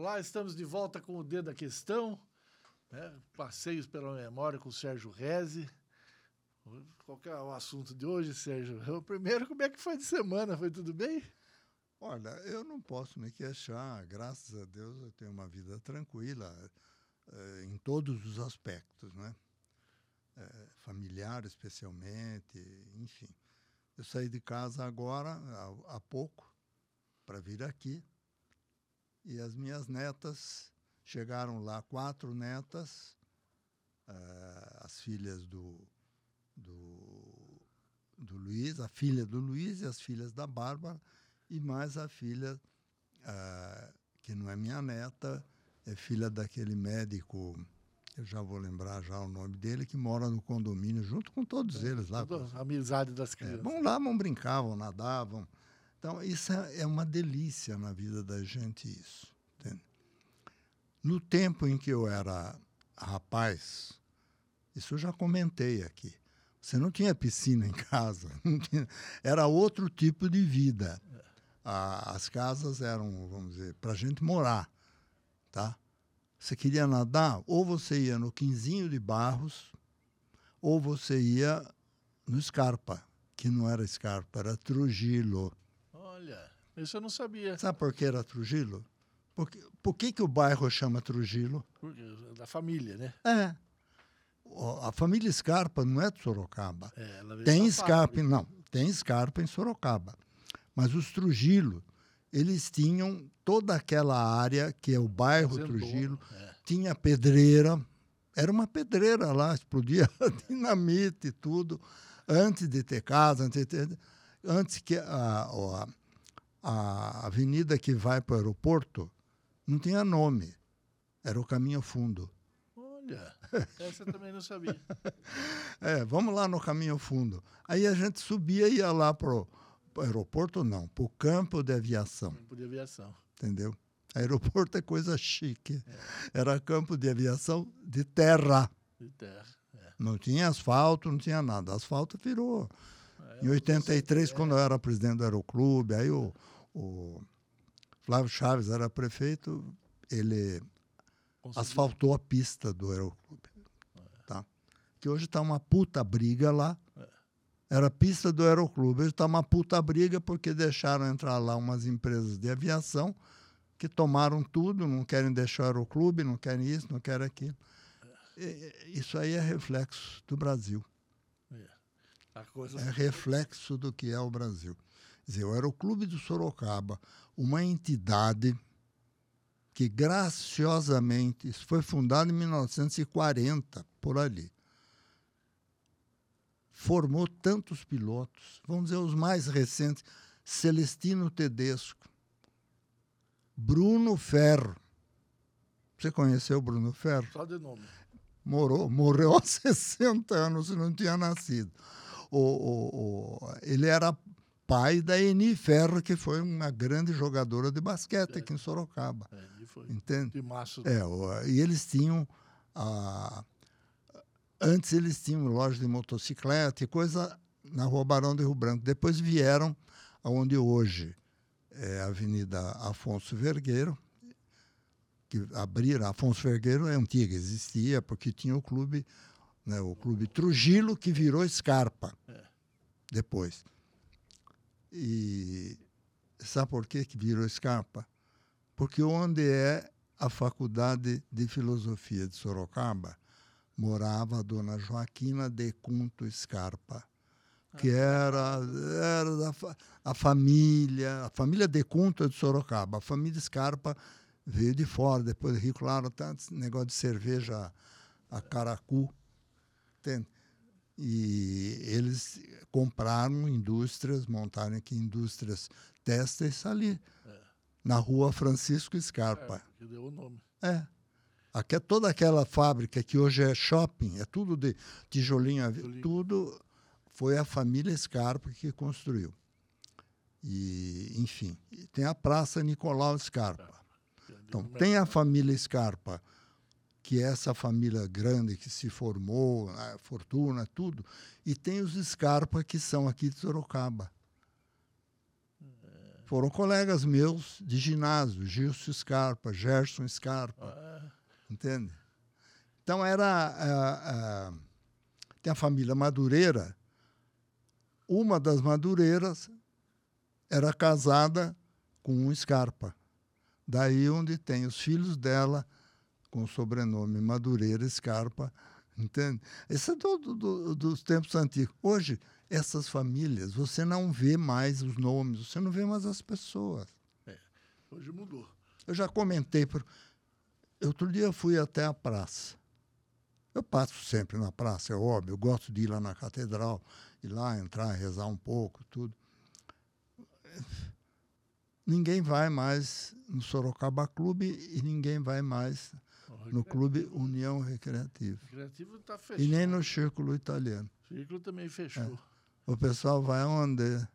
Olá, estamos de volta com o Dedo da Questão. Né? Passeios pela memória com o Sérgio Reze. Qual é o assunto de hoje, Sérgio? O primeiro, como é que foi de semana? Foi tudo bem? Olha, eu não posso me queixar. Graças a Deus eu tenho uma vida tranquila eh, em todos os aspectos, né? Eh, familiar, especialmente, enfim. Eu saí de casa agora, há, há pouco, para vir aqui. E as minhas netas chegaram lá, quatro netas, uh, as filhas do, do, do Luiz, a filha do Luiz e as filhas da Bárbara, e mais a filha, uh, que não é minha neta, é filha daquele médico, eu já vou lembrar já o nome dele, que mora no condomínio junto com todos eles lá. A amizade das crianças. É, vão lá, vão brincar, vão nadar, vão então, isso é, é uma delícia na vida da gente, isso. Entende? No tempo em que eu era rapaz, isso eu já comentei aqui, você não tinha piscina em casa, tinha, era outro tipo de vida. as casas eram, vamos dizer, para a gente morar, tá? Você queria nadar, ou você ia no Quinzinho de Barros, ou você ia no Scarpa, que não era Scarpa, era Trujillo. Isso eu não sabia. Sabe por que era Trujillo? Por, que, por que, que o bairro chama Trujillo? Porque, da família, né? É. A família Scarpa não é de Sorocaba. É, tem Scarpa, não, tem Scarpa em Sorocaba. Mas os Trujillo, eles tinham toda aquela área que é o bairro Fazendou, Trujillo, é. tinha pedreira, era uma pedreira lá, explodia dinamite e tudo, antes de ter casa, antes, de ter, antes que a, a, a avenida que vai para o aeroporto não tinha nome. Era o Caminho Fundo. Olha, essa eu também não sabia. é, vamos lá no Caminho Fundo. Aí a gente subia e ia lá para o aeroporto, não, para o campo de aviação. Campo de aviação. Entendeu? Aeroporto é coisa chique. É. Era campo de aviação de terra. De terra. É. Não tinha asfalto, não tinha nada. Asfalto virou. É, em 83, quando eu era presidente do Aeroclube, aí o, o Flávio Chaves era prefeito, ele Conseguiu. asfaltou a pista do Aeroclube. É. Tá? Que hoje está uma puta briga lá. É. Era a pista do Aeroclube. Hoje está uma puta briga porque deixaram entrar lá umas empresas de aviação que tomaram tudo, não querem deixar o Aeroclube, não querem isso, não querem aquilo. É. isso aí é reflexo do Brasil. É, é reflexo do que é o Brasil dizer, o Aeroclube do Sorocaba, uma entidade que graciosamente foi fundado em 1940 por ali. Formou tantos pilotos, vamos dizer os mais recentes, Celestino Tedesco, Bruno Ferro. Você conheceu o Bruno Ferro? Só de nome. Morou, morreu há 60 anos, não tinha nascido. O, o, o, ele era pai da Eni Ferro, que foi uma grande jogadora de basquete é. aqui em Sorocaba. É, foi. Entende? De massa. É, e eles tinham. A, antes eles tinham loja de motocicleta e coisa na Rua Barão de Rio Branco. Depois vieram aonde hoje é a Avenida Afonso Vergueiro, que abriram. Afonso Vergueiro é antiga, existia, porque tinha o clube, né, o clube Trujillo, que virou Scarpa é. depois. E sabe por que virou Scarpa? Porque onde é a Faculdade de Filosofia de Sorocaba, morava a dona Joaquina de Cunto Scarpa, que ah. era, era da a família, a família de Cunto é de Sorocaba, a família Scarpa veio de fora, depois Rio Claro, tanto negócio de cerveja a caracu, entende? E eles compraram indústrias, montaram aqui indústrias têxteis ali, é. na rua Francisco Scarpa. É, que deu o nome. É. Aqui é toda aquela fábrica que hoje é shopping, é tudo de tijolinho, tijolinho. tudo foi a família Scarpa que construiu. E, enfim, tem a Praça Nicolau Scarpa. Então, tem a família Scarpa que é essa família grande que se formou, a fortuna, tudo, e tem os Scarpa que são aqui de Sorocaba. foram colegas meus de ginásio, Gilson Scarpa, Gerson Scarpa, entende? Então era ah, ah, tem a família Madureira. Uma das Madureiras era casada com um Scarpa. Daí onde tem os filhos dela com o sobrenome Madureira Scarpa, entende? Isso é do, do- do- dos tempos antigos. Hoje, essas famílias, você não vê mais os nomes, você não vê mais as pessoas. hoje mudou. Eu já comentei. Por... Outro dia eu fui até a praça. Eu passo sempre na praça, é óbvio. Eu gosto de ir lá na catedral, ir lá, entrar, rezar um pouco, tudo. Ninguém vai mais no Sorocaba Clube e ninguém vai mais no Clube União Recreativa. Recreativo está fechado. E nem no Círculo Italiano. O círculo também fechou. O pessoal vai onde?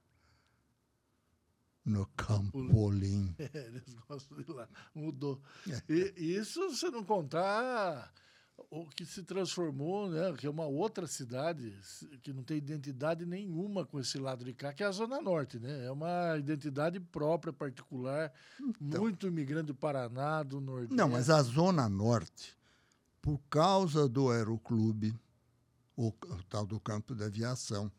No Campolim. É, eles gostam de lá. Mudou. É. E, e isso se não contar o que se transformou, né? Que é uma outra cidade que não tem identidade nenhuma com esse lado de cá, que é a Zona Norte, né? É uma identidade própria, particular, muito imigrante do Paraná, do Nordeste. Então. Não, mas a Zona Norte, por causa do Aeroclube, o, o tal do campo de aviação,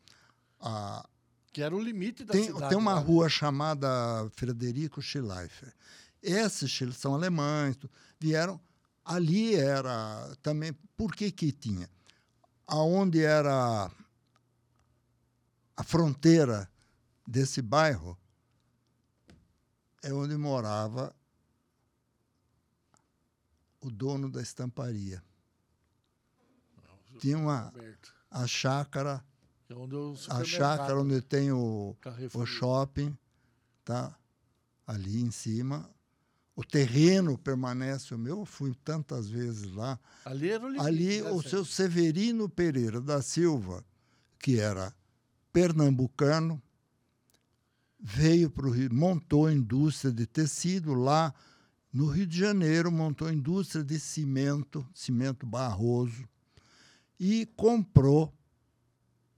a, Que era o limite da tem, cidade. tem uma lá. rua chamada Frederico Schleifer. Esses são alemães, vieram. Ali era também. Por que que tinha? Aonde era a fronteira desse bairro é onde morava o dono da estamparia. Tinha uma a chácara, é onde o a chácara onde tem o, Carrefour. o shopping, tá ali em cima. O terreno permanece o meu, eu fui tantas vezes lá. Ali era o limite. Ali né, o seu Severino Pereira da Silva, que era pernambucano, veio para o Rio, montou indústria de tecido lá no Rio de Janeiro, montou indústria de cimento, cimento barroso, e comprou,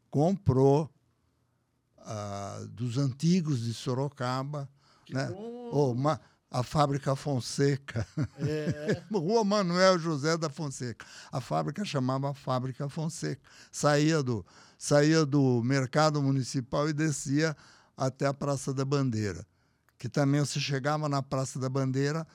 comprou ah, dos antigos de Sorocaba, Que né? bom. Oh, uma- a fábrica Fonseca. É, Rua Manuel José da Fonseca. A fábrica chamava Fábrica Fonseca. Saía do, saía do mercado municipal e descia até a Praça da Bandeira. Que também você chegava na Praça da Bandeira,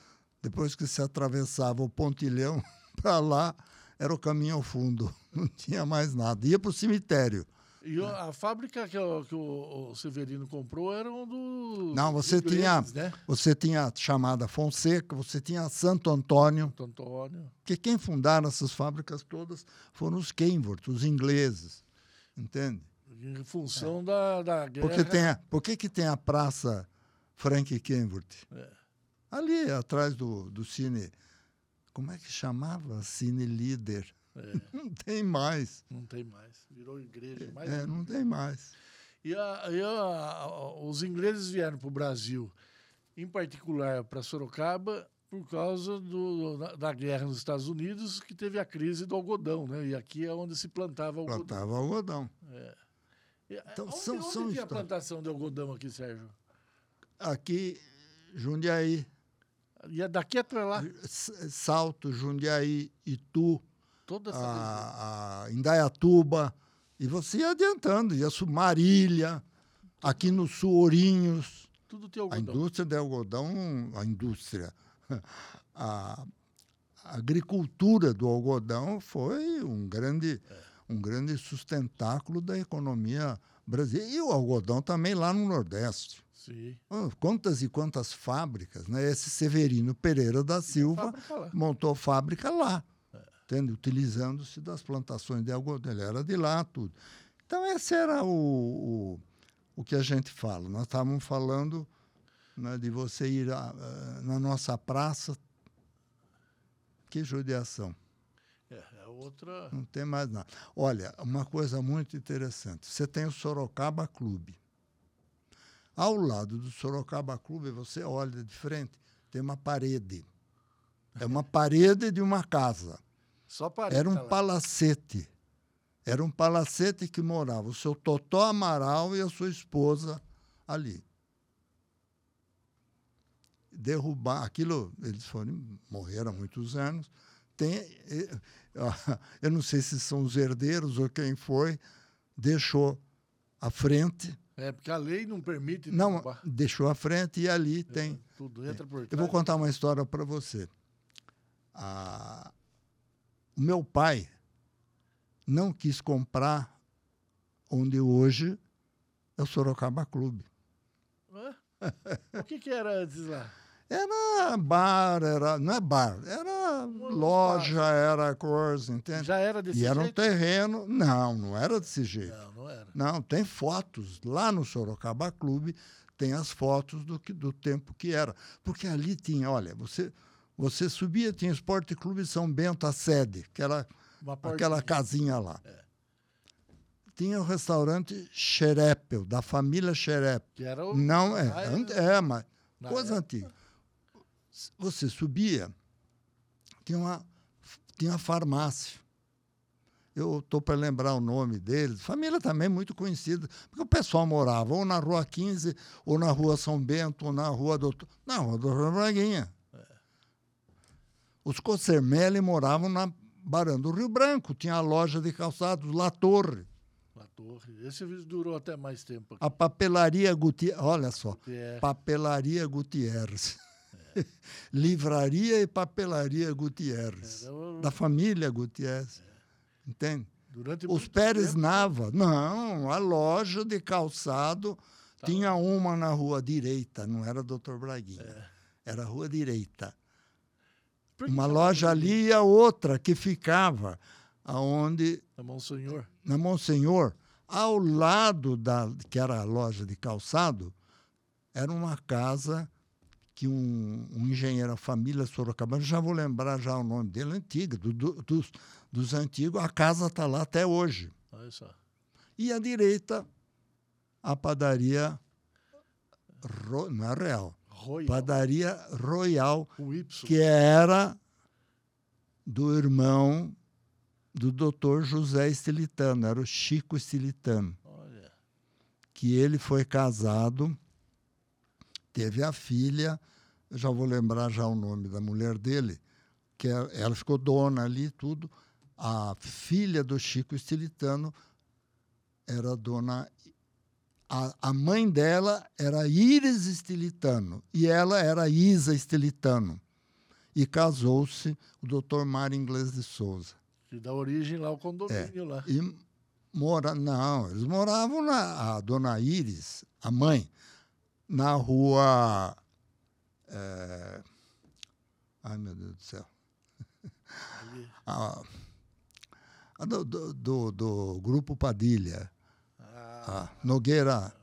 depois que se atravessava o pontilhão para lá, era o caminho ao fundo. Não tinha mais nada. Ia para o cemitério. E a fábrica que, o, que o- Severino comprou era um dos. Não, você tinha, Né? você tinha a chamada Fonseca, você tinha Santo Antônio, Santo Antônio. Porque quem fundaram essas fábricas todas foram os Kenworth, os ingleses. Entende? Em função da, da guerra. Porque tem a, por que, que tem a praça Frank Kenworth? É. Ali atrás do, do cine. Como é que chamava? Cine Líder. É, Não tem mais. não tem mais. Virou igreja. Mais É, não tem mais. E, a- e a- os ingleses vieram para o Brasil, em particular para Sorocaba, por causa do, da, guerra nos Estados Unidos, que teve a crise do algodão, né? E aqui é onde se plantava algodão. Plantava algodão. E, Então, onde, são- onde são tinha histó- plantação de algodão aqui, Sérgio? Aqui, Jundiaí, E é daqui até lá, Salto, Jundiaí, Itu, toda essa a, a Indaiatuba, e você ia adiantando, ia sul Marília, aqui no sul Ourinhos, Tudo tem a algodão. indústria de algodão, a indústria, a, a agricultura do algodão foi um grande, um grande sustentáculo da economia brasileira. E o algodão também lá no Nordeste. Sim. Quantas e quantas fábricas, né? Esse Severino Pereira da Silva Fábrica montou fábrica lá, entende? utilizando-se das plantações de algodão. Ele era de lá, tudo. Então, esse era o, o, o que a gente fala. Nós estávamos falando né, de você ir a- a- na nossa praça. Que judiação. É, é outra. Não tem mais nada. Olha, uma coisa muito interessante. Você tem o Sorocaba Clube. Ao lado do Sorocaba Clube, você olha de frente, tem uma parede. É uma parede de uma casa. Só. Era um lá. palacete. Era um palacete que morava o seu Totó Amaral e a sua esposa ali. derrubar aquilo. Eles foram, morreram há muitos anos. Tem, eu não sei se são os herdeiros ou quem foi, deixou a frente. É, porque a lei não permite. Não, derrubar. deixou a frente e ali é, tem. Tudo entra por trás. Eu vou contar uma história para você. Ah, o meu pai não quis comprar onde hoje é o Sorocaba Clube. o que, que era antes lá? Era bar, era, não é bar, era loja, era coisa, entende? Já era desse e jeito? era um terreno, não, não era desse jeito. Não, não era. Não, tem fotos. Lá no Sorocaba Clube tem as fotos do, que, do tempo que era. Porque ali tinha, olha, você, você subia, tinha Esporte Clube São Bento, a sede, que era aquela casinha lá. É. Tinha o restaurante Xerepel, da família Xerepel. Que era o... Não, é, é, mas coisa época. antiga você subia, tinha uma, tinha uma farmácia. Eu estou para lembrar o nome deles. Família também muito conhecida, porque o pessoal morava ou na Rua 15, ou na Rua São Bento, ou na Rua Doutor. Não, Rua Doutor Braguinha. É. Os Cocermelli moravam na Barão do Rio Branco, tinha a loja de calçados La Torre. La Torre. Esse durou até mais tempo. Aqui. A papelaria Gutierrez, olha só, papelaria Gutierrez. Livraria e Papelaria Gutierrez, da família Gutierrez. É. Entende? Durante Os Pérez tempo. Nava. Não, a loja de calçado tá tinha uma na rua direita, não era Doutor Braguinha. É. Era a rua direita. Uma loja ali e a outra que ficava aonde na Monsenhor. Na Monsenhor, ao lado da que era a loja de calçado, era uma casa que um, um engenheiro, a família Sorocabana, já vou lembrar já o nome dele, antiga, do, do, dos, dos antigos, a casa está lá até hoje. Olha só. E à direita, a padaria, Ro, não é real, Royal. padaria Royal, que era do irmão do doutor José Estilitano, era o Chico Estilitano. Olha. Que ele foi casado teve a filha, já vou lembrar já o nome da mulher dele, que é, ela ficou dona ali tudo. A filha do Chico Estilitano era dona. A, a mãe dela era Iris Estilitano e ela era Isa Estilitano. E casou-se o doutor Mário Inglês de Souza. Que dá origem lá ao condomínio é, lá. E mora, não, eles moravam na. A dona Iris, a mãe, na rua. É... Ai, meu Deus do céu. a, a do, do, do, do, Grupo Padilha. Ah, Nogueira.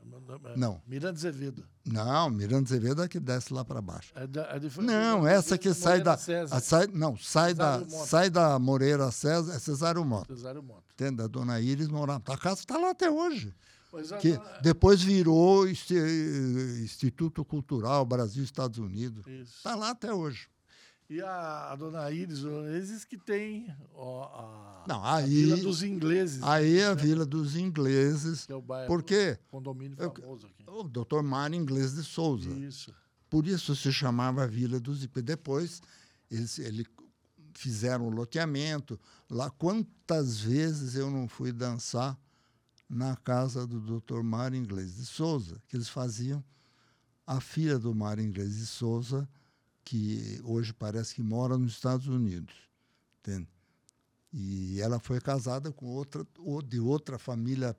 Não. Miranda Azevedo. Não, Miranda Azevedo é que desce lá para baixo. É da, é de, não, essa que sai da. A, sai, não, sai da, sai da Moreira César, é Cesário Mota. Cesário Mota. Entende? A dona Iris morava. A casa está lá até hoje que depois virou Instituto Cultural Brasil-Estados Unidos. Está lá até hoje. E a, a dona Iris, eles que tem ó, a, Não, aí, a Vila dos Ingleses. Aí é a Vila dos Ingleses. Que é o bairro, porque condomínio famoso aqui. O doutor Mário Inglês de Souza. Isso. Por isso se chamava Vila dos Ingleses. Depois eles, ele fizeram o loteamento. Lá, quantas vezes eu não fui dançar na casa do Dr. Mário Inglês de Souza, que eles faziam. A filha do Mário Inglês de Souza, que hoje parece que mora nos Estados Unidos, entende? E ela foi casada com outra, de outra família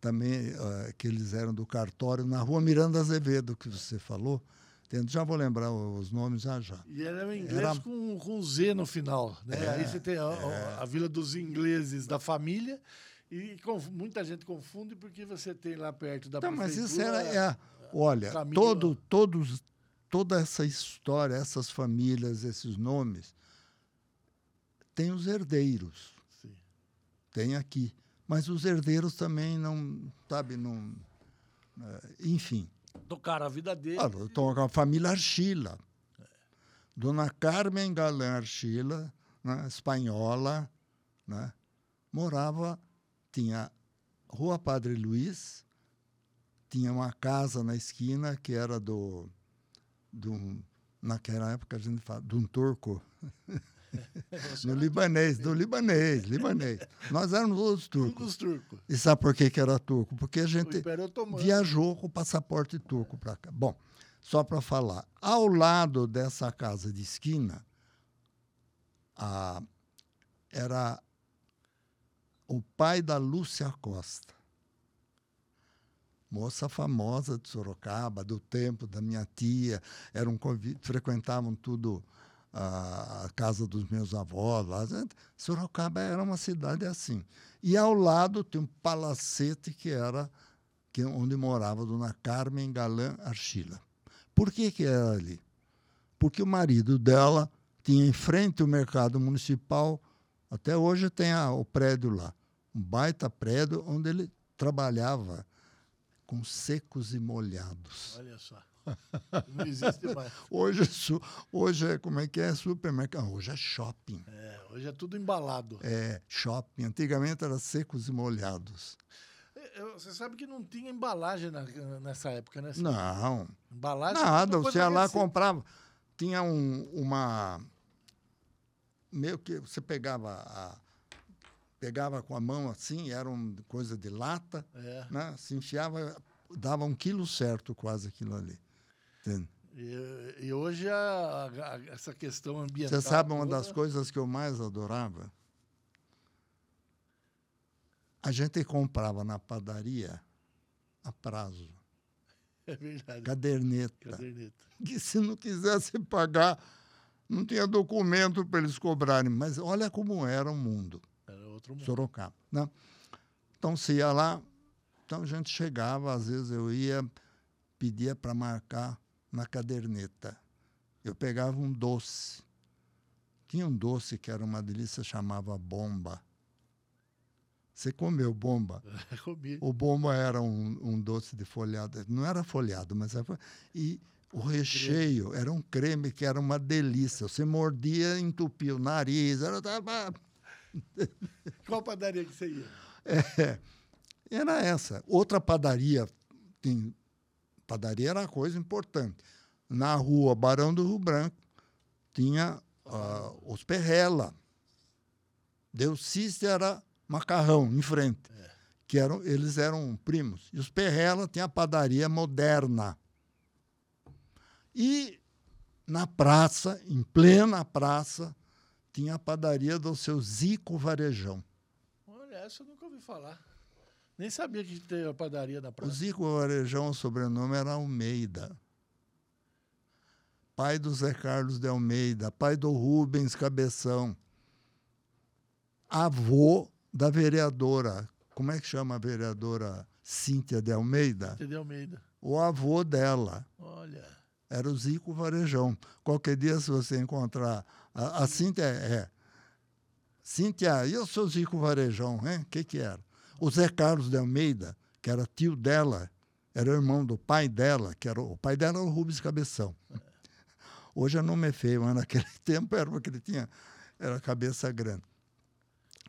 também, uh, que eles eram do cartório, na rua Miranda Azevedo, que você falou. Entende? Já vou lembrar os nomes já já. E era um inglês era... com, com Z no final. Né? É, Aí você tem a, é... a, Vila dos Ingleses da família e muita gente confunde porque você tem lá perto da então, Mas isso era, é, olha, todo, todos, toda essa história, essas famílias, esses nomes, tem os herdeiros. Sim. Tem aqui. Mas os herdeiros também não, sabe, não... É, enfim. Tocaram a vida dele. Ah, então, a família Archila. É. Dona Carmen Galã Archila, né, espanhola, né, morava tinha Rua Padre Luiz, tinha uma casa na esquina que era do, do naquela época a gente fala de um turco. no libanês, do libanês, libanês. Nós éramos todos turcos. Turcos. E sabe por que, que era turco? Porque a gente viajou com o passaporte turco para cá. Bom, só para falar, ao lado dessa casa de esquina, a, era o pai da Lúcia Costa moça famosa de Sorocaba, do tempo da minha tia, eram frequentavam tudo a, a casa dos meus avós lá. Sorocaba era uma cidade assim. E ao lado tem um palacete que era que, onde morava Dona Carmen Galã Archila. Por que, que era ali? Porque o marido dela tinha em frente o mercado municipal, até hoje tem a, o prédio lá, um baita prédio onde ele trabalhava com secos e molhados. Olha só. Não existe mais. hoje, hoje é, como é que é? Supermercado. Hoje é shopping. É, hoje é tudo embalado. É, shopping. Antigamente era secos e molhados. É, você sabe que não tinha embalagem na, nessa época, né? Não. Embalagem? Nada, você ia lá comprava. Tinha um, uma. Meio que você pegava a, pegava com a mão assim, era uma coisa de lata, é. né? se enfiava, dava um quilo certo quase aquilo ali. Entende? E, e hoje a, a, essa questão ambiental. Você sabe uma das coisas que eu mais adorava? A gente comprava na padaria a prazo. É verdade. Caderneta. Caderneta. Que se não quisesse pagar, não tinha documento para eles cobrarem. Mas olha como era o mundo. Sorocaba. Né? Então, se ia lá, então a gente chegava, às vezes eu ia, pedia para marcar na caderneta. Eu pegava um doce. Tinha um doce que era uma delícia, chamava bomba. Você comeu bomba? Comi. O bomba era um, um, doce de folhado. Não era folhado, mas era. E o recheio era um creme que era uma delícia. Você mordia, entupia o nariz. Era, Qual padaria que você ia? É, era essa. Outra padaria, tem, padaria era uma coisa importante. Na rua Barão do Rio Branco tinha uh, os Perrela. Deuciste era macarrão em frente. É. Que eram, eles eram primos. E os Perrela tinha a padaria moderna. E na praça, em plena praça, tinha a padaria do seu Zico Varejão. Olha, essa eu nunca ouvi falar. Nem sabia que tinha a padaria na praça. O Zico Varejão, o sobrenome era Almeida. Pai do Zé Carlos de Almeida, pai do Rubens Cabeção. Avô da vereadora. Como é que chama a vereadora Cíntia de Almeida? Cíntia de Almeida. O avô dela. Olha. Era o Zico Varejão. Qualquer dia, se você encontrar a, a Cíntia é, é. Cíntia, e o seu Zico Varejão, O que que era? O Zé Carlos de Almeida, que era tio dela, era irmão do pai dela, que era o pai dela era o Rubens Cabeção. Hoje é nome feio, mas naquele tempo era porque ele tinha era cabeça grande.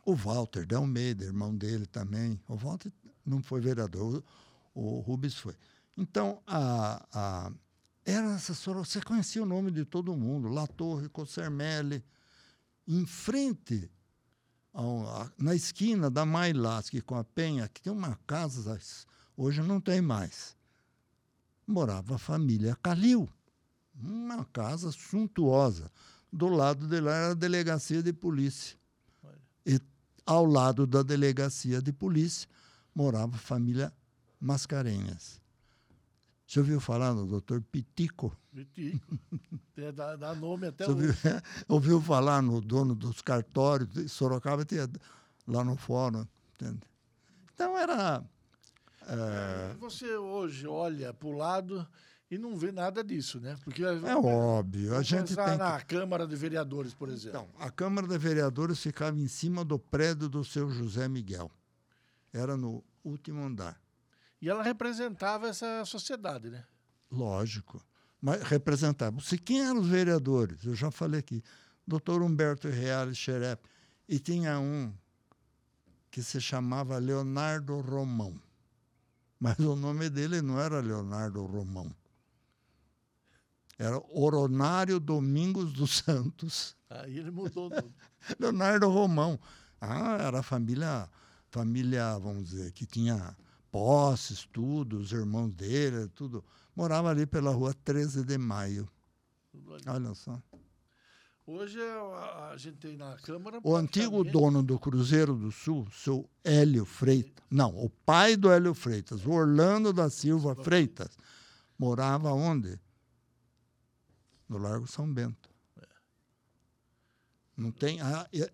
O Walter de Almeida, irmão dele também. O Walter não foi vereador, o, o Rubens foi. Então, a, a, era essa você conhecia o nome de todo mundo, La Torre, Cossermelli, em frente, ao, a, na esquina da Mailasque com a Penha, que tem uma casa, hoje não tem mais. Morava a família Calil, uma casa suntuosa. Do lado de lá era a delegacia de polícia. E ao lado da delegacia de polícia morava a família Mascarenhas. Você ouviu falar no doutor Pitico? Pitico. É, dá, dá, nome até Você ouviu, é, ouviu, falar no dono dos cartórios de Sorocaba, tinha lá no fórum. Entende? Então era. É... Você hoje olha para o lado e não vê nada disso, né? Porque é óbvio. A gente tem na que... Câmara de Vereadores, por exemplo. Então, a Câmara de Vereadores ficava em cima do prédio do seu José Miguel. Era no último andar. E ela representava essa sociedade, né? Lógico. Mas representava. Se quem eram os vereadores? Eu já falei aqui. Doutor Humberto Reale Xerep. E tinha um que se chamava Leonardo Romão. Mas o nome dele não era Leonardo Romão. Era Oronário Domingos dos Santos. Aí ele mudou. tudo. Leonardo Romão. Ah, era a família, família, vamos dizer, que tinha posses, tudo, os irmãos dele, tudo. Morava ali pela rua 13 de Maio. Olha só. Hoje é a, a gente tem na Câmara. O antigo dono do Cruzeiro do Sul, seu Hélio Freitas, não, o pai do Hélio Freitas, o Orlando da Silva Freitas, morava onde? No Largo São Bento. Não tem,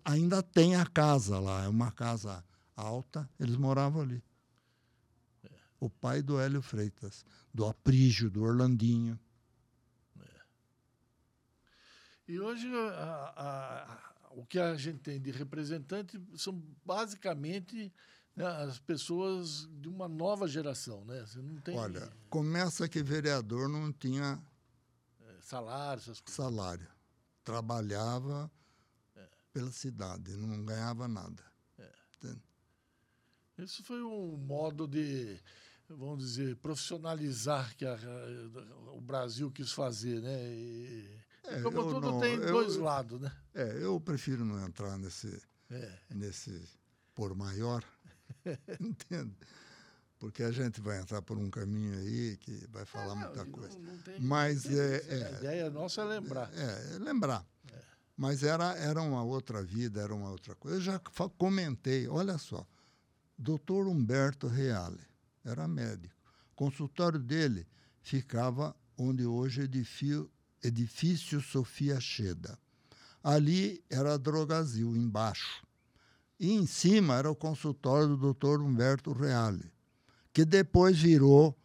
ainda tem a casa lá, é uma casa alta, eles moravam ali. O pai do Hélio Freitas, do Aprígio, do Orlandinho. E hoje a- a- a- o que a gente tem de representante são basicamente né, as pessoas de uma nova geração, né? Você não tem Olha, começa que vereador não tinha eh, salário, essas coisas. salário. Trabalhava pela cidade, não ganhava nada. Isso foi um modo de, vamos dizer, profissionalizar que a- a- o Brasil quis fazer, né? E, É, como tudo não- tem eu- dois lados, né? É, eu prefiro não entrar nesse, É. nesse por maior, entende? Porque a gente vai entrar por um caminho aí que vai falar Não, muita não- coisa. não tem- Mas não tem é- isso. é- A ideia nossa é lembrar. É, é lembrar. Mas era, era uma outra vida, era uma outra coisa. Eu já comentei, olha só, doutor Humberto Reale, era médico. O consultório dele ficava onde hoje é edifício, edifício Sofia Cheda. Ali era a Drogazil, embaixo. E em cima era o consultório do doutor Humberto Reale, que depois virou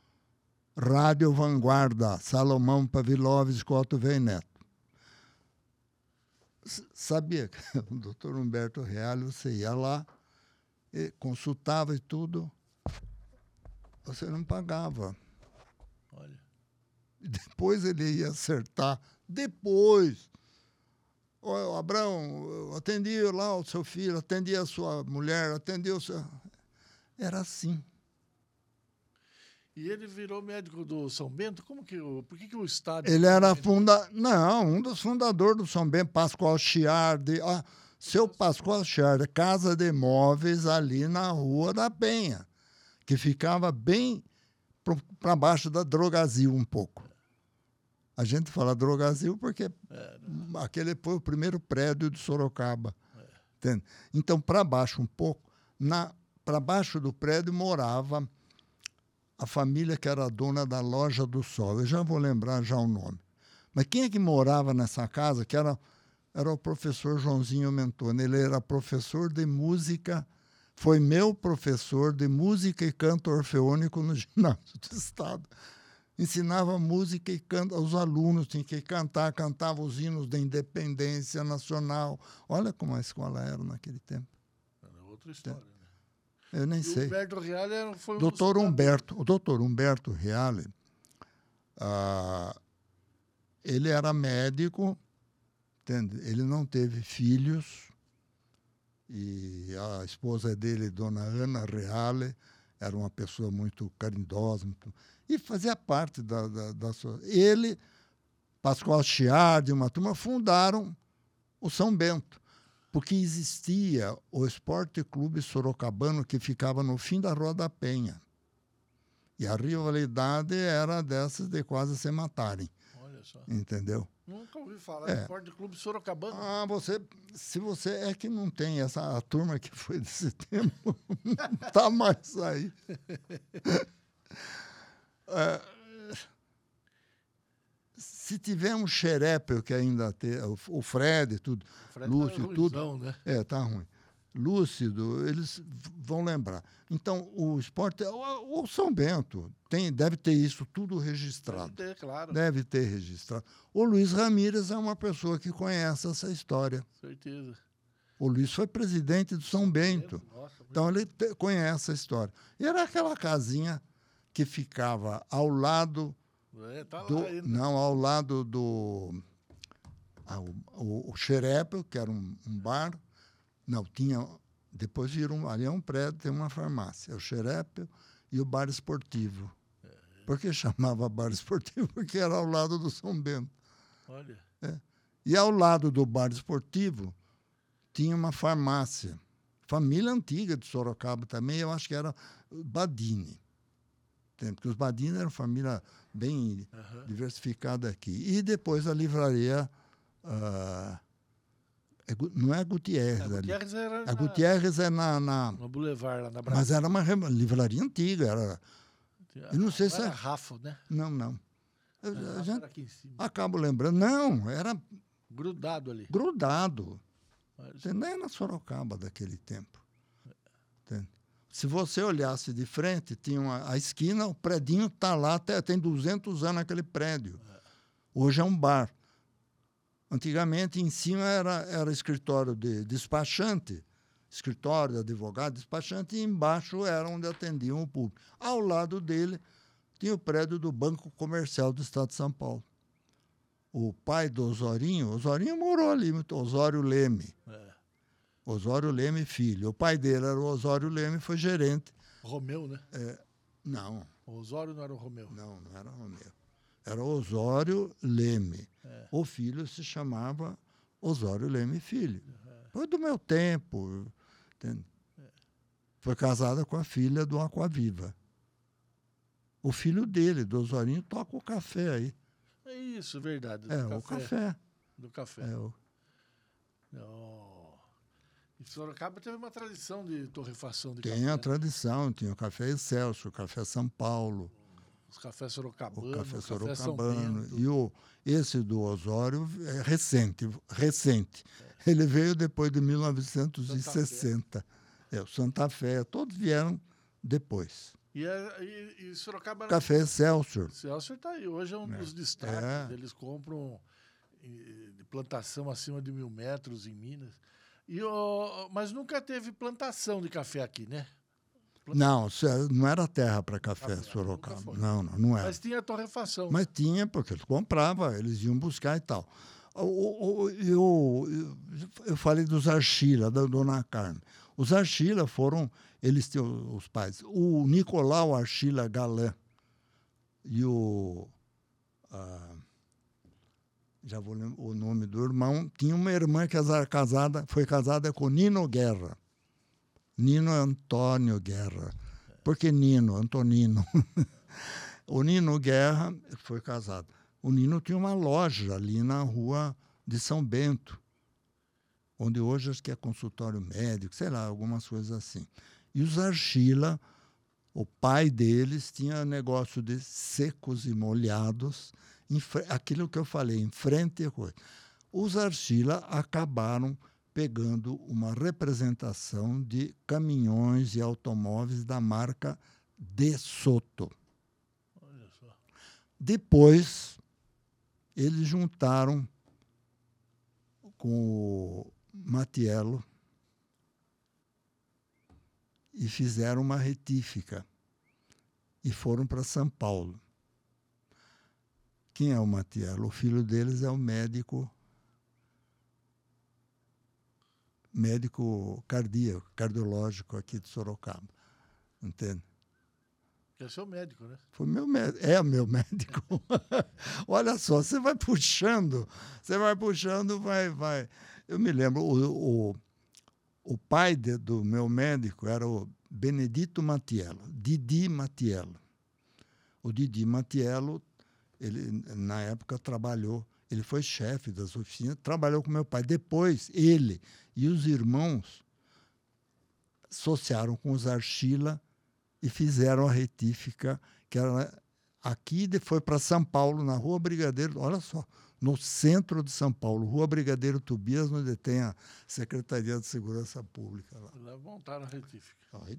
Rádio Vanguarda, Salomão Pavilov, Scotto Vei Neto. S- Sabia que o doutor Humberto Reale, você ia lá, consultava e tudo, você não pagava. Olha. Depois ele ia acertar. Depois. Ô, Abrão, eu atendi lá o seu filho, atendi a sua mulher, atendi o seu. Era assim. E ele virou médico do São Bento? Como que o, por que, que o estádio? Ele era funda... Não, um dos fundadores do São Bento, Pascoal Chiardi. Ah, seu Pascoal Chiardi, casa de imóveis ali na Rua da Penha, que ficava bem para baixo da Drogazil um pouco. A gente fala Drogazil porque aquele foi o primeiro prédio de Sorocaba. Entende? Então, para baixo um pouco, para baixo do prédio morava a família que era dona da Loja do Sol. Eu já vou lembrar já o nome. Mas quem é que morava nessa casa? Que era, era o professor Joãozinho Mentoni. Ele era professor de música, foi meu professor de música e canto orfeônico no ginásio do Estado. Ensinava música e canto, os alunos tinham que cantar, cantava os hinos da independência nacional. Olha como a escola era naquele tempo. Era outra história. Né? Eu nem E sei. Humberto Reale era, foi um Doutor. Humberto, o doutor Humberto Reale, ah, ele era médico, entende? ele não teve filhos, e a esposa dele, dona Ana Reale, era uma pessoa muito caridosa, muito, e fazia parte da, da, da sua... Ele, Pascoal Chiardi, uma turma, fundaram o São Bento porque existia o Esporte Clube Sorocabano que ficava no fim da Rua da Penha. E a rivalidade era dessas de quase se matarem, Olha só. entendeu? Nunca ouvi falar É. do Esporte Clube Sorocabana. Ah, você, se você é que não tem essa turma que foi desse tempo, não tá mais aí. É, se tiver um xerépel que ainda tem, o, Fred, tudo, O Fred Lúcio, era tudo. ruimzão, né? É, tá ruim. Lúcido, eles vão lembrar. Então, o esporte, o, o São Bento tem, deve ter isso tudo registrado. Deve ter, claro. Deve ter registrado. O Luiz Ramírez é uma pessoa que conhece essa história. Certeza. O Luiz foi presidente do São Bento. Nossa, Então, ele te- conhece a história. E era aquela casinha que ficava ao lado É, tá do, não, ao lado do ah, o, o, o que era um, um bar. Não, tinha. Depois virou ali é um prédio, tem uma farmácia. É o Xerépio e o bar esportivo. Por que chamava bar esportivo? Porque era ao lado do São Bento. Olha. É. E ao lado do bar esportivo tinha uma farmácia. Família antiga de Sorocaba também, eu acho que era Badini. Porque os Badini eram família bem Aham. diversificada aqui. E depois a livraria. Gu- não é Gutierrez A ali. Gutierrez era A Gutierrez é na. na- no Boulevard, lá na mas Brasília. era uma livraria antiga. Era, eu não sei se Era é- Rafa, né? não, não. Eu- A a Rafa gente aqui em cima. acabo lembrando. Não, era Grudado ali. grudado. Você nem é na Sorocaba daquele tempo. Entende? Se você olhasse de frente, tinha uma, a esquina, o predinho está lá, até, tem 200 anos aquele prédio. Hoje é um bar. Antigamente, em cima era, era escritório de despachante, escritório de advogado, despachante, e embaixo era onde atendiam o público. Ao lado dele tinha o prédio do Banco Comercial do Estado de São Paulo. O pai do Osorinho, Osorinho morou ali, Osório Leme. é. Osório Leme Filho. O pai dele era o Osório Leme, foi gerente. Romeu, né? Não, O Osório não era o Romeu. não, não era Romeu. Era Osório Leme. É. O filho se chamava Osório Leme Filho. Foi do meu tempo. entende? Foi casada com a filha do Aquaviva. O filho dele, do Osorinho, toca o café aí. É isso, verdade. É, o café. Do café. É, o- Oh. E Sorocaba teve uma tradição de torrefação de Tem café. a tradição, tinha o café Excelso, o café São Paulo. Os cafés sorocabano, o café sorocabano. E o, esse do Osório é recente, recente. Ele veio depois de 1960. É, o Santa Fé, todos vieram depois. E, é- e, e Sorocaba... Café Excelsior. Celso está aí. Hoje é um dos destaques. É. Eles compram de plantação acima de mil metros em Minas. E, o- mas nunca teve plantação de café aqui, né? Não, é- não era terra para café, Café, Sorocaba. Não, não, não era. Mas tinha torrefação. Mas tinha, porque eles compravam, eles iam buscar e tal. Eu, eu, eu falei dos Archila, da Dona Carmen. Os Archila foram, eles tinham os pais, o Nicolau Archila Galã e o. ah, já vou lembrar o nome do irmão. Tinha uma irmã que era casada, foi casada com Nino Guerra. Nino Antônio Guerra. Por que Nino? Antonino. O Nino Guerra foi casado. O Nino tinha uma loja ali na rua de São Bento, onde hoje acho que é consultório médico, sei lá, algumas coisas assim. E os Archila, o pai deles tinha negócio de secos e molhados, aquilo que eu falei, em frente a coisa. Os Archila acabaram pegando uma representação de caminhões e automóveis da marca De Soto. Depois, eles juntaram com o Matiello e fizeram uma retífica e foram para São Paulo. Quem é o Matiello? O filho deles é o médico médico cardíaco, cardiológico aqui de Sorocaba. Entende? Quer ser o médico, né? Foi meu médico. É meu médico. Olha só, você vai puxando, você vai puxando, vai, vai. Eu me lembro, o, o, o pai de- do meu médico era o Benedito Matiello, Didi Matiello. O Didi Matiello, ele na época trabalhou, ele foi chefe das oficinas, trabalhou com meu pai. Depois, ele e os irmãos associaram com os Archila e fizeram a retífica, que era aqui e foi para São Paulo, na Rua Brigadeiro, olha só, no centro de São Paulo, Rua Brigadeiro Tobias, onde tem a Secretaria de Segurança Pública lá. Lá montaram a retífica. Aí-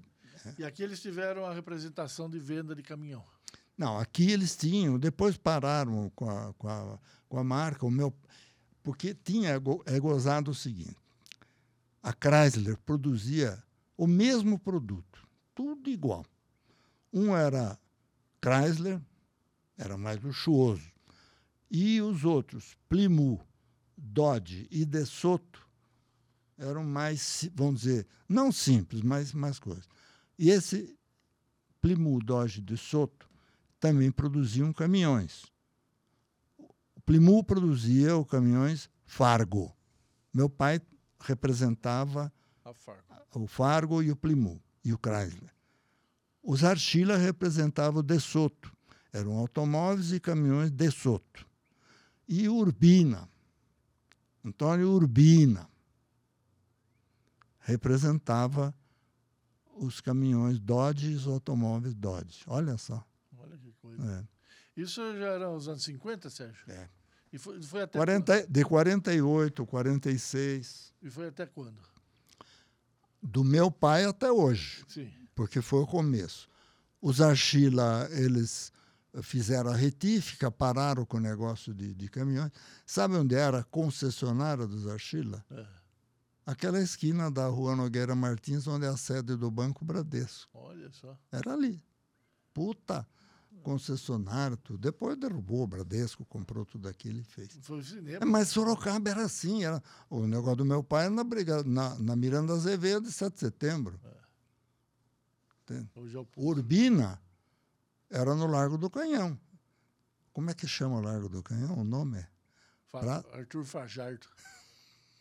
E aqui eles tiveram a representação de venda de caminhão. Não, aqui eles tinham, depois pararam com a, com a, com a marca, o meu, porque tinha é gozado o seguinte, a Chrysler produzia o mesmo produto, tudo igual. Um era Chrysler, era mais luxuoso, e os outros, Plymouth, Dodge e De Soto, eram mais, vamos dizer, não simples, mas mais coisas. E esse Plymouth Dodge De Soto também produziam caminhões. O Plymouth produzia os caminhões Fargo. Meu pai representava Fargo. o Fargo e o Plymouth e o Chrysler. Os Archila representavam o De Soto. Eram automóveis e caminhões De Soto. E Urbina, Antônio Urbina, representava os caminhões Dodge e os automóveis Dodge. Olha só. Coisa. É. Isso já era os anos 50, Sérgio? É. E foi, foi até 40, De 48, 46. E foi até quando? Do meu pai até hoje. Sim. Porque foi o começo. Os Archila, eles fizeram a retífica, pararam com o negócio de, de caminhões. Sabe onde era a concessionária dos Archila? É. Aquela esquina da Rua Nogueira Martins, onde é a sede do Banco Bradesco. Olha só. Era ali. Puta concessionário, tudo. Depois derrubou o Bradesco, comprou tudo aquilo e fez. Foi o cinema. É, mas Sorocaba era assim. Era, o negócio do meu pai era na, briga, na, na Miranda Azevedo, de 7 de setembro. É. É. Urbina era no Largo do Canhão. Como é que chama o Largo do Canhão? O nome é? Fa pra... Arthur Fajardo.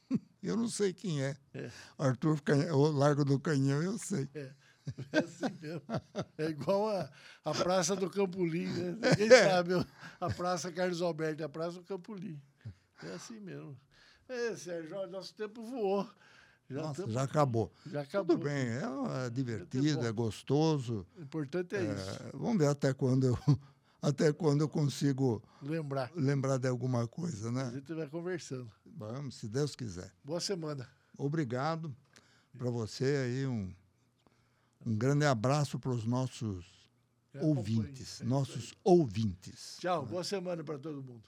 eu não sei quem é. é. Arthur Canhão, o Largo do Canhão, eu sei. É. É assim mesmo. É igual a, a Praça do Campolim, né? Ninguém é. sabe a Praça Carlos Alberto, a Praça do Campolim. É assim mesmo. É, Sérgio, nosso tempo voou. Já, Nossa, tempo, já acabou. Já acabou. Tudo bem, é, é divertido, é gostoso. O importante é, é, isso. Vamos ver até quando eu, até quando eu consigo lembrar, lembrar de alguma coisa, né? A gente vai conversando. Vamos, se Deus quiser. Boa semana. Obrigado para você aí um um grande abraço para os nossos ouvintes, nossos ouvintes. Tchau, boa semana para todo mundo.